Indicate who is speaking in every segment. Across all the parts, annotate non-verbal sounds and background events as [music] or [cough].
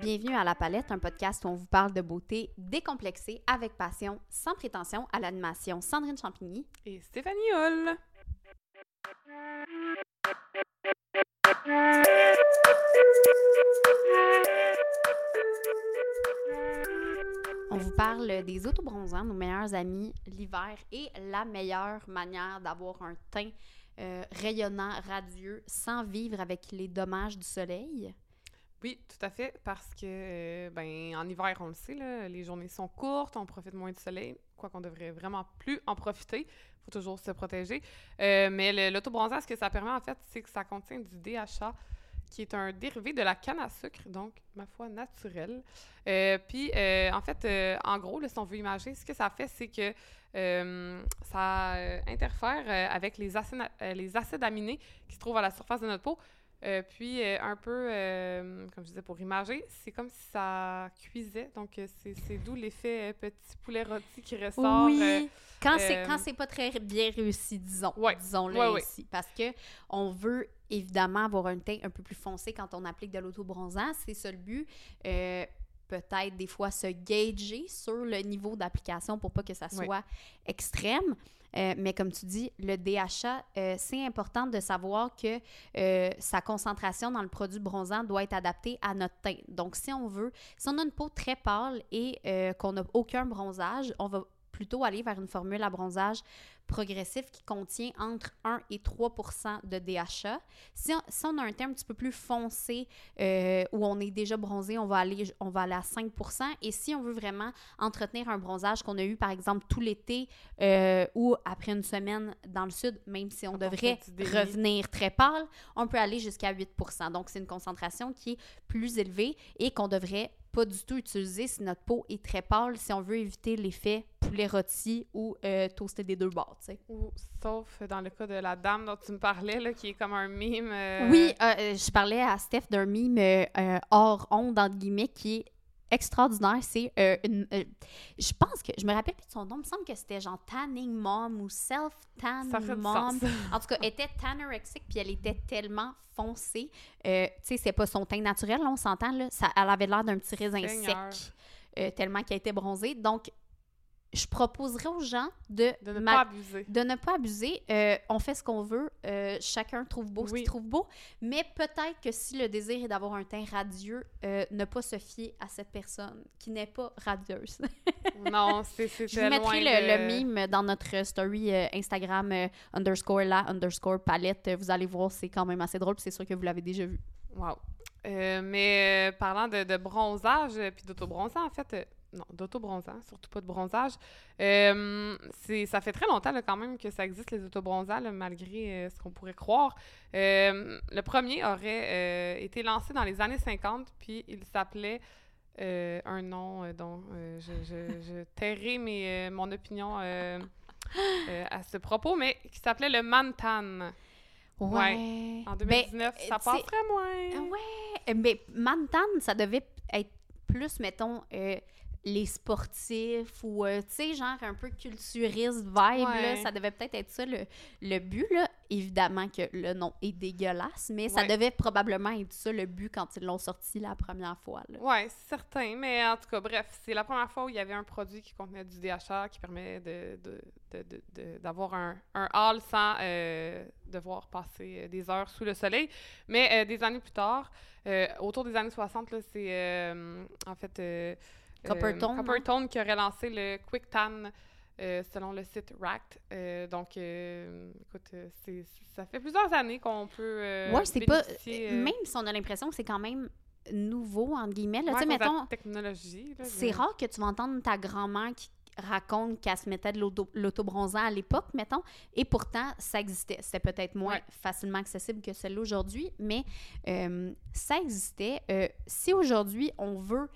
Speaker 1: Bienvenue à La Palette, un podcast où on vous parle de beauté décomplexée, avec passion, sans prétention, à l'animation Sandrine Champigny
Speaker 2: et Stéphanie Hull.
Speaker 1: On vous parle des autobronzants, nos meilleurs amis l'hiver et la meilleure manière d'avoir un teint euh, rayonnant, radieux, sans vivre avec les dommages du soleil.
Speaker 2: Oui, tout à fait, parce que, euh, ben, en hiver, on le sait, là, les journées sont courtes, on profite moins du soleil, quoi qu'on devrait vraiment plus en profiter. Il faut toujours se protéger. Euh, mais l'autobronzant, ce que ça permet, en fait, c'est que ça contient du DHA, qui est un dérivé de la canne à sucre, donc, ma foi, naturel. Euh, puis, en fait, en gros, si on veut imaginer, ce que ça fait, c'est que ça interfère avec les les acides aminés qui se trouvent à la surface de notre peau. Euh, puis, euh, un peu, euh, comme je disais, pour imager, c'est comme si ça cuisait. Donc, c'est d'où l'effet petit poulet rôti qui ressort.
Speaker 1: Oui, quand c'est pas très bien réussi, disons. Disons-le ici. Parce que on veut évidemment avoir un teint un peu plus foncé quand on applique de l'autobronzant. C'est ça le but. Peut-être des fois se gager sur le niveau d'application pour pas que ça soit extrême. Euh, mais comme tu dis, le DHA, euh, c'est important de savoir que euh, sa concentration dans le produit bronzant doit être adaptée à notre teint. Donc, si on veut, si on a une peau très pâle et qu'on n'a aucun bronzage, on va plutôt aller vers une formule à bronzage progressif qui contient entre 1 et 3 de DHA. Si on, a un teint un petit peu plus foncé euh, où on est déjà bronzé, on va, aller, on va aller à 5 Et si on veut vraiment entretenir un bronzage qu'on a eu, par exemple, tout l'été euh, ou après une semaine dans le sud, même si on devrait revenir très pâle, on peut aller jusqu'à 8 Donc, c'est une concentration qui est plus élevée et qu'on devrait pas du tout utiliser si notre peau est très pâle, si on veut éviter l'effet poulet rôti ou euh, toasté des deux bords, tu sais.
Speaker 2: sauf dans le cas de la dame dont tu me parlais, là, qui est comme un mime. Euh,
Speaker 1: oui, euh, je parlais à Steph d'un mime hors onde, entre guillemets, qui est extraordinaire. C'est une. je pense que. Je me rappelle plus de son nom. Il me semble que c'était genre Tanning Mom ou Self-Tan Mom. [laughs] En tout cas, elle était tanorexique puis elle était tellement foncée. tu sais, c'est pas son teint naturel, là, on s'entend. Là. Ça, elle avait l'air d'un petit raisin sec. tellement qu'elle était bronzée. Donc, je proposerais aux gens de,
Speaker 2: de ne pas abuser.
Speaker 1: De ne pas abuser. Euh, on fait ce qu'on veut. Euh, chacun trouve beau ce qu'il trouve beau. Mais peut-être que si le désir est d'avoir un teint radieux, euh, ne pas se fier à cette personne qui n'est pas radieuse. [laughs]
Speaker 2: non, c'est
Speaker 1: Je vous mettrai le, mime dans notre story Instagram underscore la underscore palette. Vous allez voir, c'est quand même assez drôle. C'est sûr que vous l'avez déjà vu.
Speaker 2: Wow. mais parlant de, de bronzage puis d'autobronzant, en fait non, d'autobronzant, surtout pas de bronzage. Euh, ça fait très longtemps quand même que ça existe, les autobronzants, malgré euh, ce qu'on pourrait croire. Euh, le premier aurait été lancé dans les années 50, puis il s'appelait un nom dont je, je, tairai mes, mon opinion à ce propos, mais qui s'appelait le Mantan.
Speaker 1: Ouais.
Speaker 2: En 2019, ben, ça passerait moins.
Speaker 1: Ouais. Mais Mantan, ça devait être plus, mettons les sportifs ou, euh, tu sais, genre un peu culturiste vibe, là, ça devait peut-être être ça le, le, but, là. Évidemment que le nom est dégueulasse, mais ça devait probablement être ça le but quand ils l'ont sorti la première fois, là.
Speaker 2: Ouais, certain, mais en tout cas, bref, c'est la première fois où il y avait un produit qui contenait du DHA qui permet de, d'avoir un, un hall sans euh, devoir passer euh, des heures sous le soleil. Mais des années plus tard, autour des années 60, là, c'est en fait
Speaker 1: Coppertone.
Speaker 2: Euh, Coppertone qui aurait lancé le Quick Tan euh, selon le site Racked. Euh, donc, écoute, ça fait plusieurs années qu'on peut.
Speaker 1: ouais, c'est pas. Même si on a l'impression que c'est quand même nouveau, entre guillemets. Là, mettons,
Speaker 2: technologie.
Speaker 1: C'est rare que tu vas entendre ta grand-mère qui raconte qu'elle se mettait de l'autobronzant à l'époque, mettons, et pourtant, ça existait. C'était peut-être moins facilement accessible que celle-là aujourd'hui, mais ça existait. si aujourd'hui, on veut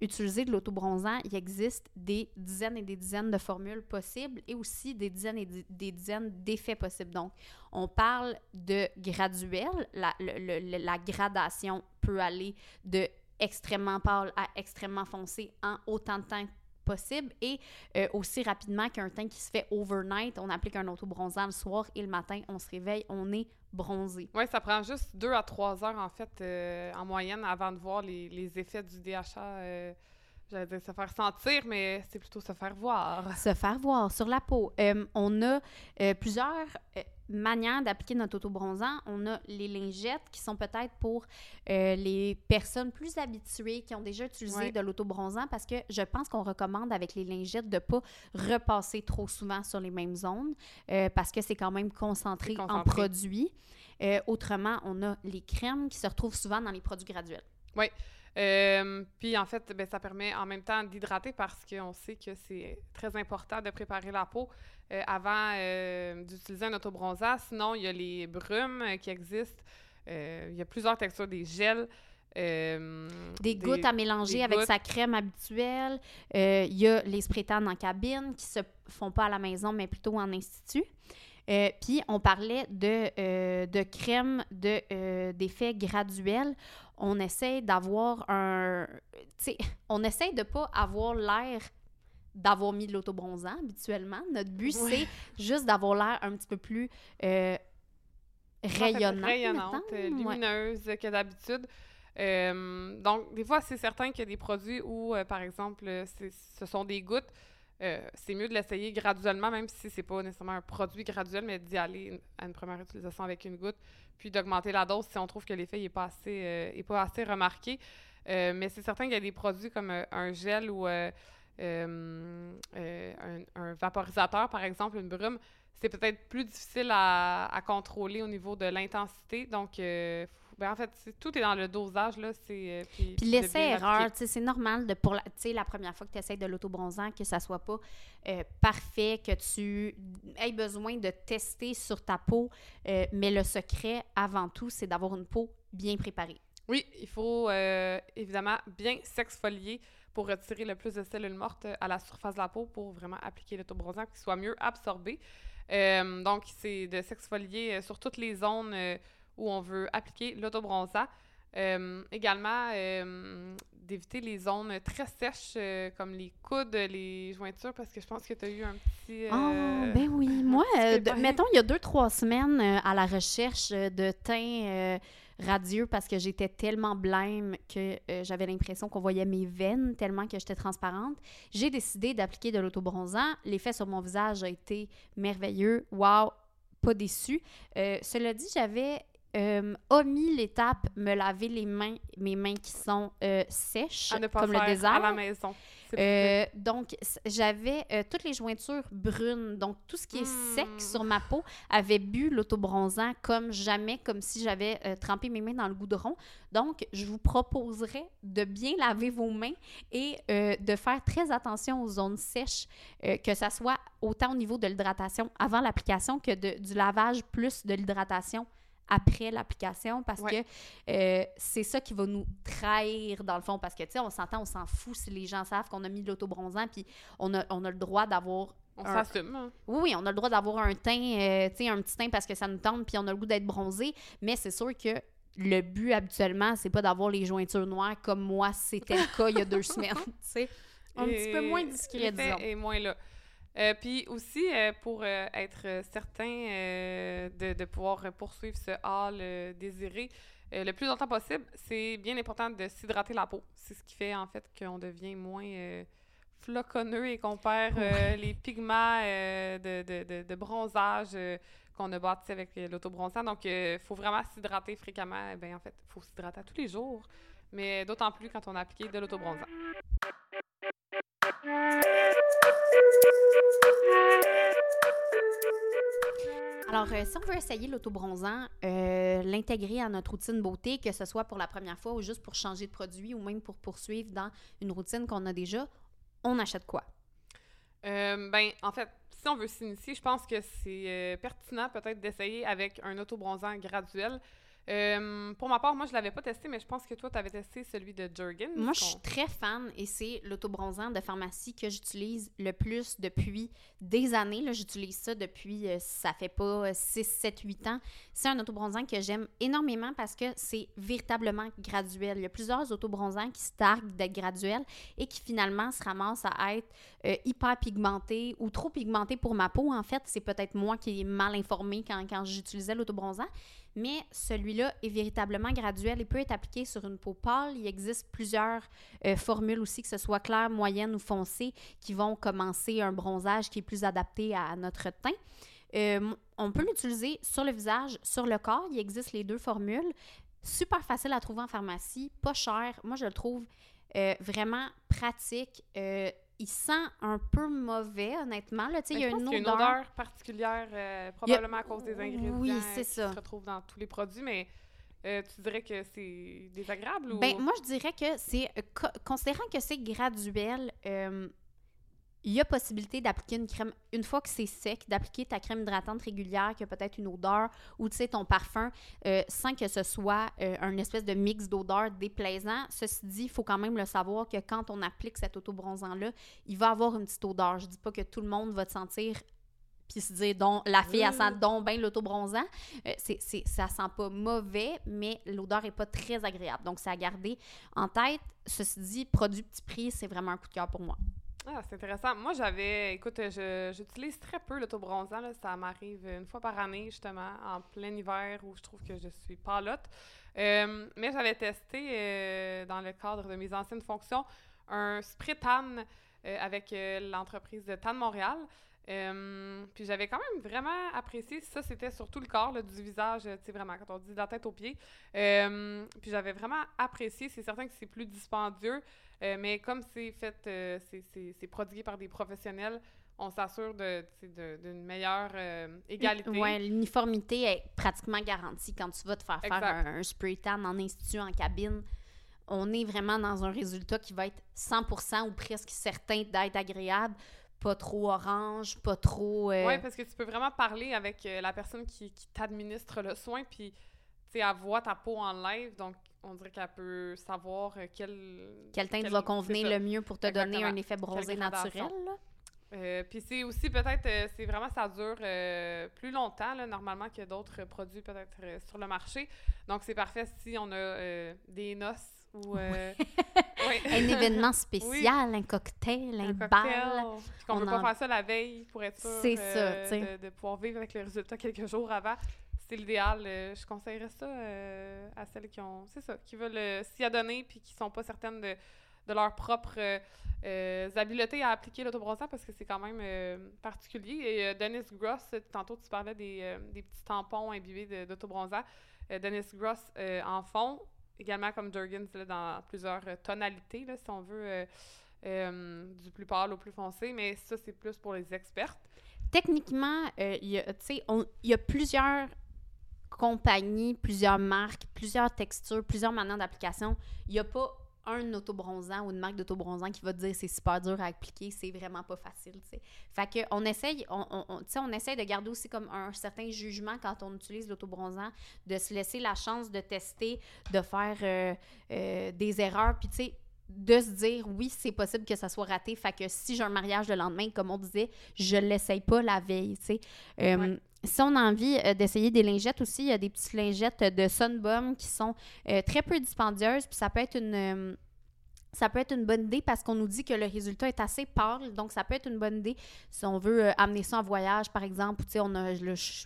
Speaker 1: utiliser de l'autobronzant, il existe des dizaines et des dizaines de formules possibles et aussi des dizaines et des dizaines d'effets possibles. Donc, on parle de graduel. La, gradation peut aller de extrêmement pâle à extrêmement foncé en autant de temps possible et euh, aussi rapidement qu'un teint qui se fait overnight. On applique un auto-bronzant le soir et le matin, on se réveille, on est bronzé.
Speaker 2: Oui, ça prend juste deux à trois heures, en fait, euh, en moyenne, avant de voir les, les effets du DHA. Euh, j'allais dire se faire sentir, mais c'est plutôt se faire voir.
Speaker 1: Se faire voir sur la peau. on a plusieurs manière d'appliquer notre autobronzant. On a les lingettes qui sont peut-être pour euh, les personnes plus habituées qui ont déjà utilisé de l'autobronzant parce que je pense qu'on recommande avec les lingettes de ne pas repasser trop souvent sur les mêmes zones euh, parce que c'est quand même concentré, en produits. Euh, autrement, on a les crèmes qui se retrouvent souvent dans les produits graduels.
Speaker 2: Oui. puis en fait, ben, ça permet en même temps d'hydrater parce qu'on sait que c'est très important de préparer la peau euh, avant euh, d'utiliser un autobronzant. Sinon, il y a les brumes euh, qui existent. il y a plusieurs textures, des gels.
Speaker 1: des, gouttes à mélanger avec sa crème habituelle. il y a les spraytans en cabine qui se font pas à la maison, mais plutôt en institut. Puis on parlait de, de crème d'effet graduel. On essaie d'avoir un... On essaie de pas avoir l'air d'avoir mis de l'autobronzant habituellement. Notre but, c'est juste d'avoir l'air un petit peu plus euh, rayonnant,
Speaker 2: rayonnante, euh, lumineuse que d'habitude. Euh, donc, des fois, c'est certain qu'il y a des produits où, par exemple, ce sont des gouttes. c'est mieux de l'essayer graduellement, même si c'est pas nécessairement un produit graduel, mais d'y aller à une première utilisation avec une goutte, puis d'augmenter la dose si on trouve que l'effet n'est pas, assez, est pas assez remarqué. mais c'est certain qu'il y a des produits comme un gel ou euh, euh, un, vaporisateur, par exemple, une brume, c'est peut-être plus difficile à, contrôler au niveau de l'intensité. Donc, euh, ben en fait, tout est dans le dosage. Là,
Speaker 1: puis, puis l'essai-erreur, c'est normal de pour la, la première fois que tu essaies de l'autobronzant, que ça soit pas parfait, que tu aies besoin de tester sur ta peau. mais le secret, avant tout, c'est d'avoir une peau bien préparée.
Speaker 2: Oui, il faut évidemment bien s'exfolier pour retirer le plus de cellules mortes à la surface de la peau pour vraiment appliquer l'autobronzant pour qu'il soit mieux absorbé. Euh, donc, c'est de s'exfolier euh, sur toutes les zones euh, où on veut appliquer l'autobronzant. également, d'éviter les zones très sèches comme les coudes, les jointures, parce que je pense que tu as eu un petit...
Speaker 1: oh, ben oui. [laughs] Moi, mettons, il y a deux, trois semaines à la recherche de teint radieux parce que j'étais tellement blême que euh, j'avais l'impression qu'on voyait mes veines tellement que j'étais transparente. J'ai décidé d'appliquer de l'autobronzant. L'effet sur mon visage a été merveilleux. Wow! Pas déçu. Euh, cela dit, j'avais euh, omis l'étape me laver les mains, mes mains qui sont sèches, comme le désert.
Speaker 2: à la maison.
Speaker 1: Euh, donc, j'avais euh, toutes les jointures brunes. Donc, tout ce qui est sec hmm. sur ma peau avait bu l'autobronzant comme jamais, comme si j'avais euh, trempé mes mains dans le goudron. Donc, je vous proposerais de bien laver vos mains et de faire très attention aux zones sèches, que ça soit autant au niveau de l'hydratation avant l'application que de, du lavage plus de l'hydratation après l'application parce que euh, c'est ça qui va nous trahir dans le fond parce que tu sais on s'entend on s'en fout si les gens savent qu'on a mis de l'autobronzant puis on a, on a le droit d'avoir
Speaker 2: on s'assume. Hein.
Speaker 1: Oui, oui, on a le droit d'avoir un teint, euh, tu sais, un petit teint parce que ça nous tente, puis on a le goût d'être bronzé. Mais c'est sûr que le but habituellement, c'est pas d'avoir les jointures noires comme moi, c'était le cas il y a deux [laughs] semaines. Tu sais, un petit peu moins discret, disons.
Speaker 2: Et moins là. Euh, puis aussi, euh, pour euh, être certain de, de, pouvoir poursuivre ce hall désiré le plus longtemps possible, c'est bien important de s'hydrater la peau. C'est ce qui fait en fait qu'on devient moins floconneux et qu'on perd les pigments de, de, de, bronzage qu'on a bâti avec l'autobronzant. Donc, il faut vraiment s'hydrater fréquemment. Eh bien, en fait, il faut s'hydrater tous les jours, mais d'autant plus quand on a appliqué de l'autobronzant.
Speaker 1: Alors, euh, si on veut essayer l'autobronzant, euh, l'intégrer à notre routine beauté, que ce soit pour la première fois ou juste pour changer de produit ou même pour poursuivre dans une routine qu'on a déjà, on achète quoi?
Speaker 2: Euh, ben, en fait, si on veut s'initier, je pense que c'est pertinent peut-être d'essayer avec un autobronzant graduel. Euh, pour ma part, moi, je l'avais pas testé, mais je pense que toi, tu avais testé celui de Jergens.
Speaker 1: Moi, je suis très fan et c'est l'autobronzant de pharmacie que j'utilise le plus depuis des années. J'utilise ça depuis, euh, ça fait pas 6, 7, 8 ans. C'est un autobronzant que j'aime énormément parce que c'est véritablement graduel. Il y a plusieurs autobronzants qui se targuent d'être graduels et qui finalement se ramassent à être euh, hyper pigmentés ou trop pigmentés pour ma peau. En fait, c'est peut-être moi qui est mal informée quand, quand j'utilisais l'autobronzant mais celui-là est véritablement graduel et peut être appliqué sur une peau pâle. Il existe plusieurs euh, formules aussi, que ce soit claire, moyenne ou foncée, qui vont commencer un bronzage qui est plus adapté à notre teint. Euh, on peut l'utiliser sur le visage, sur le corps. Il existe les deux formules. Super facile à trouver en pharmacie, pas cher. Moi, je le trouve euh, vraiment pratique il sent un peu mauvais, honnêtement. Là,
Speaker 2: il y a une, odeur... particulière, euh, probablement à cause des ingrédients oui, qui ça. se retrouvent dans tous les produits, mais euh, tu dirais que c'est désagréable ou...
Speaker 1: Ben, moi, je dirais que c'est... Euh, considérant que c'est graduel, il y a possibilité d'appliquer une crème, une fois que c'est sec, d'appliquer ta crème hydratante régulière qui a peut-être une odeur ou tu sais ton parfum euh, sans que ce soit euh, un espèce de mix d'odeurs déplaisant. Ceci dit, il faut quand même le savoir que quand on applique cet autobronzant-là, il va avoir une petite odeur. Je dis pas que tout le monde va te sentir puis se dire donc la fille elle sent donc bien l'autobronzant. Euh, c'est, c'est ça sent pas mauvais mais l'odeur est pas très agréable. Donc c'est à garder en tête. Ceci dit produit petit prix c'est vraiment un coup de cœur pour moi
Speaker 2: ah, c'est intéressant. Moi, j'avais, écoute, j'utilise très peu l'autobronzant. Ça m'arrive une fois par année, justement, en plein hiver où je trouve que je suis palote. Euh, mais j'avais testé, euh, dans le cadre de mes anciennes fonctions, un spray tan euh, avec l'entreprise de Tan Montréal. Puis j'avais quand même vraiment apprécié. Ça, c'était surtout le corps du visage, tu sais, vraiment, quand on dit de la tête aux pieds. puis j'avais vraiment apprécié. C'est certain que c'est plus dispendieux. Euh, mais comme c'est fait, euh, c'est prodigué par des professionnels, on s'assure d'une meilleure euh, égalité.
Speaker 1: Oui, l'uniformité est pratiquement garantie quand tu vas te faire faire un, spray tan en institut, en cabine. On est vraiment dans un résultat qui va être 100% ou presque certain d'être agréable. Pas trop orange, pas trop...
Speaker 2: Oui, parce que tu peux vraiment parler avec la personne qui, qui t'administre le soin, puis elle voit ta peau en live, donc on dirait qu'elle peut savoir euh, quel...
Speaker 1: Quel teint va convenir le mieux pour te donner un effet bronzé naturel.
Speaker 2: Euh, puis c'est aussi peut-être, euh, c'est vraiment, ça dure plus longtemps, là, normalement, que d'autres produits peut-être sur le marché. Donc c'est parfait si on a des noces ou... [laughs]
Speaker 1: un événement [laughs] spécial, un cocktail, un, bal.
Speaker 2: On ne peut pas faire ça la veille pour être sûr de, de, pouvoir vivre avec les résultats quelques jours avant c'est l'idéal. Euh, je conseillerais ça euh, à celles qui ont, c'est ça, qui veulent euh, s'y adonner puis qui sont pas certaines de, de leur propre habileté à appliquer l'autobronzant parce que c'est quand même particulier. Et Dennis Gross, tantôt tu parlais des, des petits tampons imbibés d'autobronzant. Dennis Gross en fond, également comme Jergens dans plusieurs tonalités, là, si on veut, du plus pâle au plus foncé, mais ça, c'est plus pour les expertes.
Speaker 1: Techniquement, il y a plusieurs compagnies, plusieurs marques, plusieurs textures, plusieurs manières d'application. Il n'y a pas un autobronzant ou une marque d'autobronzant qui va te dire c'est super dur à appliquer, c'est vraiment pas facile, sais. Fait que on essaye, on, on, on essaye de garder aussi comme un certain jugement quand on utilise l'autobronzant, de se laisser la chance de tester, de faire euh, euh, des erreurs, puis tu sais, de se dire oui, c'est possible que ça soit raté. Fait que si j'ai un mariage le lendemain, comme on disait, je l'essaye pas la veille, tu sais. Euh, si on a envie euh, d'essayer des lingettes aussi, il y a des petites lingettes de Sunbum qui sont euh, très peu dispendieuses, puis ça peut être une ça peut être une bonne idée parce qu'on nous dit que le résultat est assez pâle, donc ça peut être une bonne idée si on veut euh, amener ça en voyage, par exemple, tu sais, on a,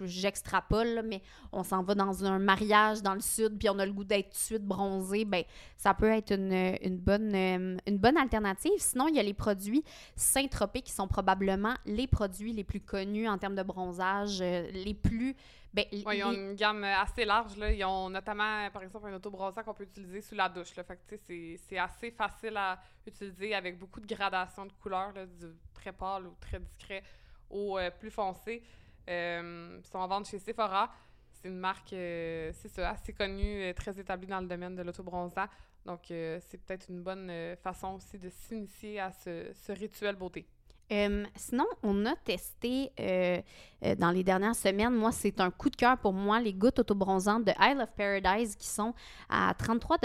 Speaker 1: j'extrapole, mais on s'en va dans un mariage dans le sud, puis on a le goût d'être tout de suite bronzé, ben ça peut être une, bonne, euh, une bonne alternative. Sinon, il y a les produits Saint-Tropez qui sont probablement les produits les plus connus en termes de bronzage, euh, les plus
Speaker 2: ben, ils ont une gamme assez large. Là. Ils ont notamment, par exemple, un autobronzant qu'on peut utiliser sous la douche. Là. Fait que, c'est assez facile à utiliser avec beaucoup de gradation de couleurs, là, du très pâle ou très discret au euh, plus foncé. Euh, ils sont en vente chez Sephora. C'est une marque, euh, c'est ça, assez connue, très établie dans le domaine de l'autobronzant. Donc, c'est peut-être une bonne façon aussi de s'initier à ce, ce rituel beauté.
Speaker 1: Euh, sinon, on a testé euh, euh, dans les dernières semaines, moi, c'est un coup de cœur pour moi, les gouttes autobronzantes de Isle of Paradise qui sont à 33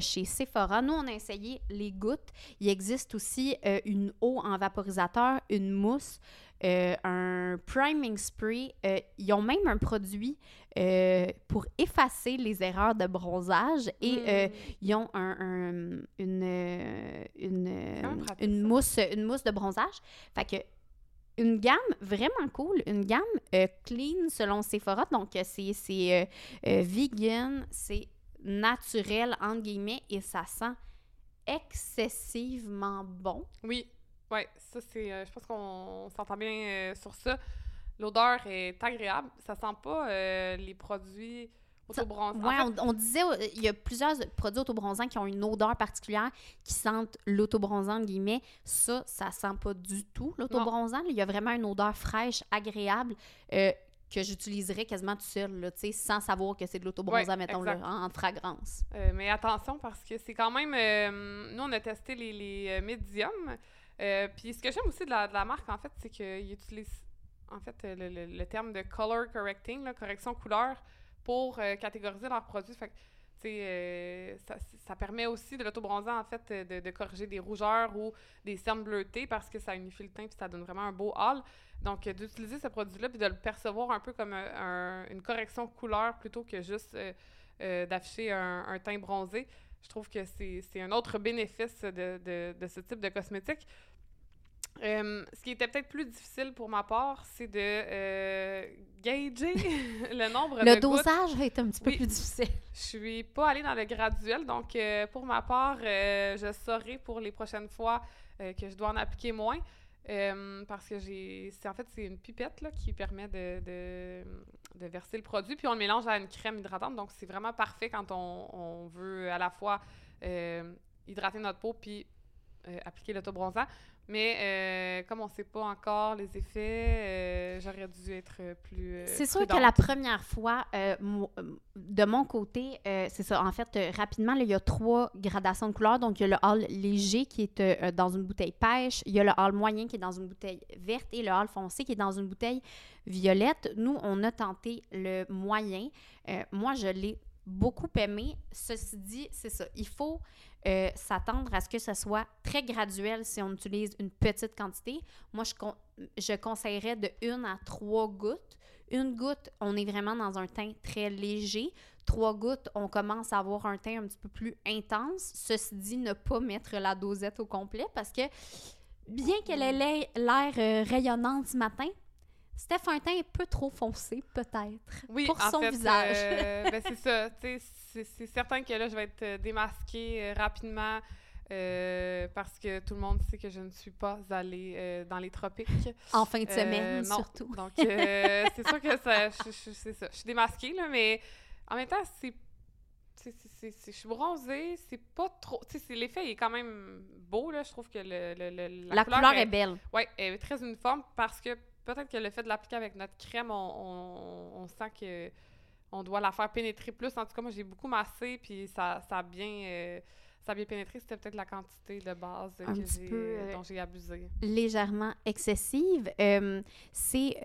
Speaker 1: chez Sephora. Nous, on a essayé les gouttes. Il existe aussi une eau en vaporisateur, une mousse, un priming spray. ils ont même un produit pour effacer les erreurs de bronzage et mm. ils ont un, une, une, une, mousse, une mousse de bronzage. Fait que une gamme vraiment cool, une gamme euh, clean selon Sephora. Donc, euh, c'est euh, vegan, c'est naturel, entre guillemets, et ça sent excessivement bon.
Speaker 2: Oui, ouais, ça c'est. je pense qu'on s'entend bien sur ça. L'odeur est agréable. Ça sent pas les produits
Speaker 1: oui, on, disait, euh, il y a plusieurs produits autobronzants qui ont une odeur particulière, qui sentent l'autobronzant, guillemets. Ça, ça sent pas du tout l'autobronzant. Il y a vraiment une odeur fraîche, agréable. Euh, que j'utiliserais quasiment tout seul, là, sans savoir que c'est de l'autobronzant, mettons, en, fragrance.
Speaker 2: Euh, mais attention, parce que c'est quand même... nous, on a testé les, les médiums. Puis ce que j'aime aussi de la, marque, en fait, c'est qu'ils utilisent, en fait, le, le, terme de color correcting, correction couleur, pour euh, catégoriser leurs produits. Fait euh, ça, ça, permet aussi de l'autobronzant, en fait, de, corriger des rougeurs ou des cernes bleutées parce que ça unifie le teint puis ça donne vraiment un beau hall. Donc, euh, d'utiliser ce produit-là puis de le percevoir un peu comme une correction couleur plutôt que juste d'afficher un, teint bronzé, je trouve que c'est un autre bénéfice de, de, ce type de cosmétique. Euh, ce qui était peut-être plus difficile pour ma part, c'est de euh, gager [laughs] le nombre
Speaker 1: le de Le dosage été un petit peu plus difficile.
Speaker 2: Je suis pas allée dans le graduel, donc euh, pour ma part, je saurai pour les prochaines fois que je dois en appliquer moins. parce que j'ai. En fait, c'est une pipette là, qui permet de, de, verser le produit, puis on le mélange à une crème hydratante. Donc, c'est vraiment parfait quand on, on veut à la fois hydrater notre peau puis appliquer l'autobronzant. Mais euh, comme on ne sait pas encore les effets, euh, j'aurais dû être plus. Euh,
Speaker 1: c'est sûr que la première fois, de mon côté, c'est ça. En fait, rapidement, il y a trois gradations de couleurs. Donc, il y a le hall léger qui est dans une bouteille pêche, il y a le hall moyen qui est dans une bouteille verte et le hall foncé qui est dans une bouteille violette. Nous, on a tenté le moyen. moi, je l'ai beaucoup aimé. Ceci dit, c'est ça. Il faut euh, s'attendre à ce que ce soit très graduel si on utilise une petite quantité. Moi, je, conseillerais de une à trois gouttes. Une goutte, on est vraiment dans un teint très léger. Trois gouttes, on commence à avoir un teint un petit peu plus intense. Ceci dit, ne pas mettre la dosette au complet parce que bien qu'elle ait l'air euh, rayonnante ce matin, Steph a un teint un peu trop foncé, peut-être, oui, pour son visage.
Speaker 2: Euh, ben c'est [laughs] ça. C'est certain que là, je vais être euh, démasquée euh, rapidement parce que tout le monde sait que je ne suis pas allée dans les tropiques.
Speaker 1: En fin de semaine, surtout.
Speaker 2: Donc, [laughs] c'est sûr que ça, c'est ça. Je suis démasquée, là, mais en même temps, c'est je suis bronzée, c'est pas trop. L'effet est quand même beau, là. Je trouve que le,
Speaker 1: la, couleur, est, est belle.
Speaker 2: Oui, elle est très uniforme parce que peut-être que le fait de l'appliquer avec notre crème, on, sent que on doit la faire pénétrer plus. En tout cas, moi, j'ai beaucoup massé, puis ça, ça a bien... Euh, ça a bien pénétré, c'était peut-être la quantité de base que euh, dont j'ai abusé.
Speaker 1: Légèrement excessive. Euh, c'est,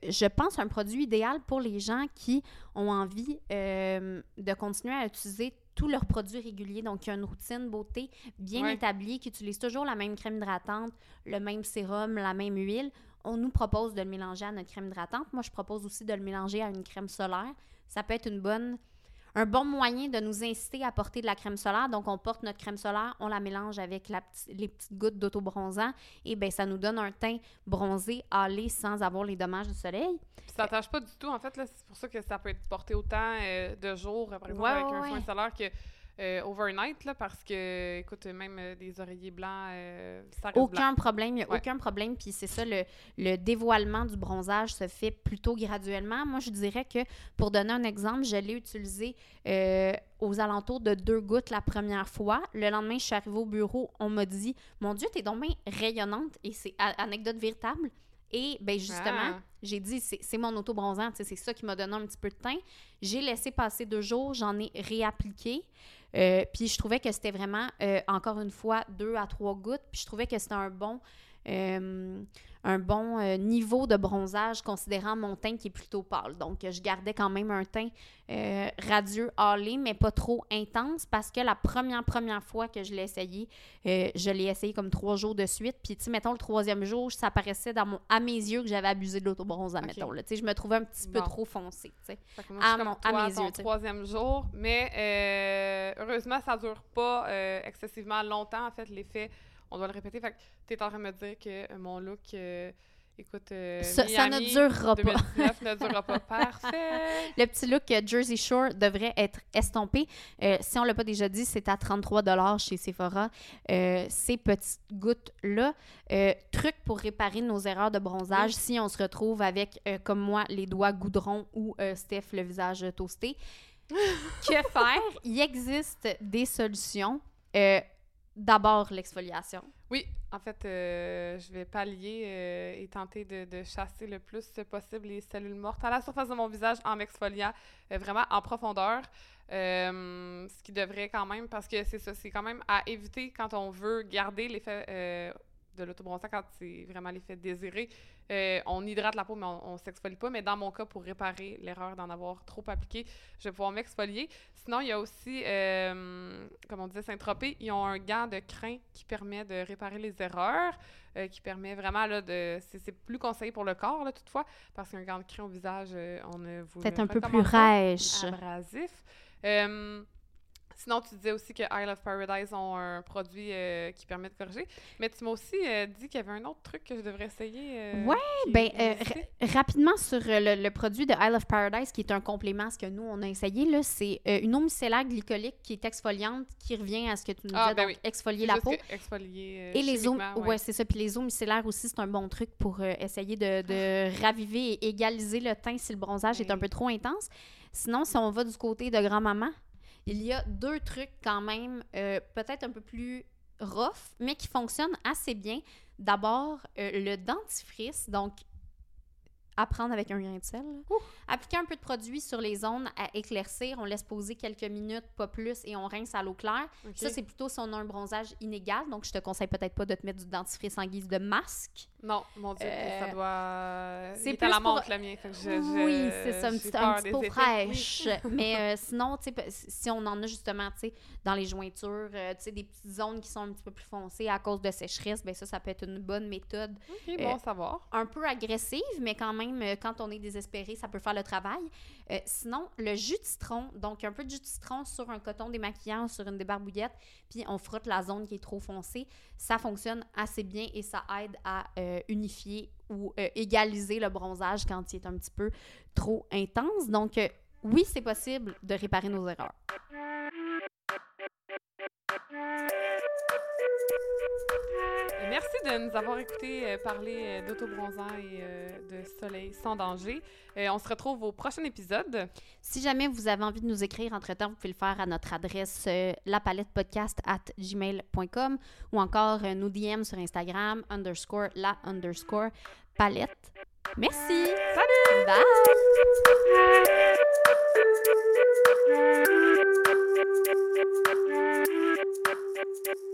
Speaker 1: je pense, un produit idéal pour les gens qui ont envie de continuer à utiliser tous leurs produits réguliers. Donc, il y a une routine beauté bien établie qui utilise toujours la même crème hydratante, le même sérum, la même huile on nous propose de le mélanger à notre crème hydratante. Moi, je propose aussi de le mélanger à une crème solaire. Ça peut être une bonne, un bon moyen de nous inciter à porter de la crème solaire. Donc, on porte notre crème solaire, on la mélange avec les petites gouttes d'auto-bronzant et bien, ça nous donne un teint bronzé, hâlé, sans avoir les dommages du soleil.
Speaker 2: ça n'attache pas du tout, en fait. C'est pour ça que ça peut être porté autant euh, de jours, par exemple, avec un soin solaire que euh, overnight, là, parce que, écoute, même euh, des oreillers blancs, euh, ça reste
Speaker 1: Aucun problème, il n'y a aucun problème. Puis c'est ça, le, dévoilement du bronzage se fait plutôt graduellement. Moi, je dirais que, pour donner un exemple, je l'ai utilisé aux alentours de deux gouttes la première fois. Le lendemain, je suis arrivée au bureau, on m'a dit « Mon Dieu, t'es donc bien rayonnante! » Et c'est anecdote véritable. Et ben justement, ah. j'ai dit, c'est mon auto-bronzant, c'est ça qui m'a donné un petit peu de teint. J'ai laissé passer deux jours, j'en ai réappliqué. Euh, puis je trouvais que c'était vraiment, euh, encore une fois, deux à trois gouttes. Puis je trouvais que c'était un bon un bon euh, niveau de bronzage considérant mon teint qui est plutôt pâle. Donc, je gardais quand même un teint euh, radieux, hâlé, mais pas trop intense parce que la première, première fois que je l'ai essayé, euh, je l'ai essayé comme trois jours de suite. Puis, tu sais, mettons, le troisième jour, ça paraissait dans mon, à mes yeux que j'avais abusé de l'autobronzant, okay. mettons. Tu sais, je me trouvais un petit peu trop foncé, tu sais.
Speaker 2: À, mon, à mes yeux. troisième jour, mais heureusement, ça dure pas excessivement longtemps, en fait, l'effet on doit le répéter. Fait que tu es en train de me dire que euh, mon look, euh, écoute, euh,
Speaker 1: ça, ne durera pas.
Speaker 2: ne durera pas. Parfait.
Speaker 1: Le petit look Jersey Shore devrait être estompé. si on ne l'a pas déjà dit, c'est à 33 chez Sephora. ces petites gouttes-là. truc pour réparer nos erreurs de bronzage si on se retrouve avec, comme moi, les doigts goudron ou Steph, le visage toasté. [laughs] que faire? [laughs] Il existe des solutions d'abord l'exfoliation.
Speaker 2: Oui, en fait, euh, je vais pallier euh, et tenter de, chasser le plus possible les cellules mortes à la surface de mon visage en m'exfoliant euh, vraiment en profondeur. ce qui devrait quand même, parce que c'est ça, c'est quand même à éviter quand on veut garder l'effet de l'autobronzant quand c'est vraiment l'effet désiré. Euh, on hydrate la peau, mais on, ne s'exfolie pas. Mais dans mon cas, pour réparer l'erreur d'en avoir trop appliqué, je vais pouvoir m'exfolier. Sinon, il y a aussi, euh, comme on disait, Saint-Tropez, ils ont un gant de crin qui permet de réparer les erreurs, euh, qui permet vraiment, là, de... C'est plus conseillé pour le corps, là, toutefois, parce qu'un gant de crin au visage, on ne vous
Speaker 1: Peut-être un peu plus rêche.
Speaker 2: Abrasif. Sinon, tu disais aussi que Isle of Paradise ont un produit euh, qui permet de corriger. Mais tu m'as aussi euh, dit qu'il y avait un autre truc que je devrais essayer.
Speaker 1: Euh, ouais, ben rapidement sur le, produit de Isle of Paradise, qui est un complément à ce que nous, on a essayé, là, c'est une eau micellaire glycolique qui est exfoliante, qui revient à ce que tu nous ah, disais, ben donc exfolier la peau.
Speaker 2: Exfolier
Speaker 1: Et les eaux, ouais, c'est ça. Puis les eaux micellaires aussi, c'est un bon truc pour essayer de, de raviver et égaliser le teint si le bronzage est un peu trop intense. Sinon, si on va du côté de grand-maman, il y a deux trucs quand même euh, peut-être un peu plus rough, mais qui fonctionnent assez bien. D'abord, euh, le dentifrice, donc à prendre avec un grain de sel. Appliquer un peu de produit sur les zones à éclaircir. On laisse poser quelques minutes, pas plus, et on rince à l'eau claire. Ça, c'est plutôt si on a un bronzage inégal. Donc, je te conseille peut-être pas de te mettre du dentifrice en guise de masque.
Speaker 2: Non, mon Dieu, ça euh, doit... C'est plus à la montre, le mien.
Speaker 1: Oui, c'est ça, un petit, un petit peu fraîche. [laughs] Mais euh, sinon, si on en a justement, tu sais, dans les jointures, euh, tu sais, des petites zones qui sont un petit peu plus foncées à cause de sécheresse, ben ça, ça peut être une bonne méthode.
Speaker 2: OK, bon savoir.
Speaker 1: Un peu agressive, mais quand même, quand on est désespéré, ça peut faire le travail. sinon, le jus de citron, donc un peu de jus de citron sur un coton démaquillant, sur une débarbouillette, puis on frotte la zone qui est trop foncée, ça fonctionne assez bien et ça aide à euh, unifier ou euh, égaliser le bronzage quand il est un petit peu trop intense. Donc, euh, oui, c'est possible de réparer nos erreurs.
Speaker 2: merci de nous avoir écoutés euh, parler euh, d'autobronzant et euh, de soleil sans danger. on se retrouve au prochain épisode.
Speaker 1: Si jamais vous avez envie de nous écrire entre-temps, vous pouvez le faire à notre adresse lapalettepodcast@gmail.com ou encore nous DM sur Instagram underscore la underscore palette. Merci!
Speaker 2: Salut!
Speaker 1: Bye!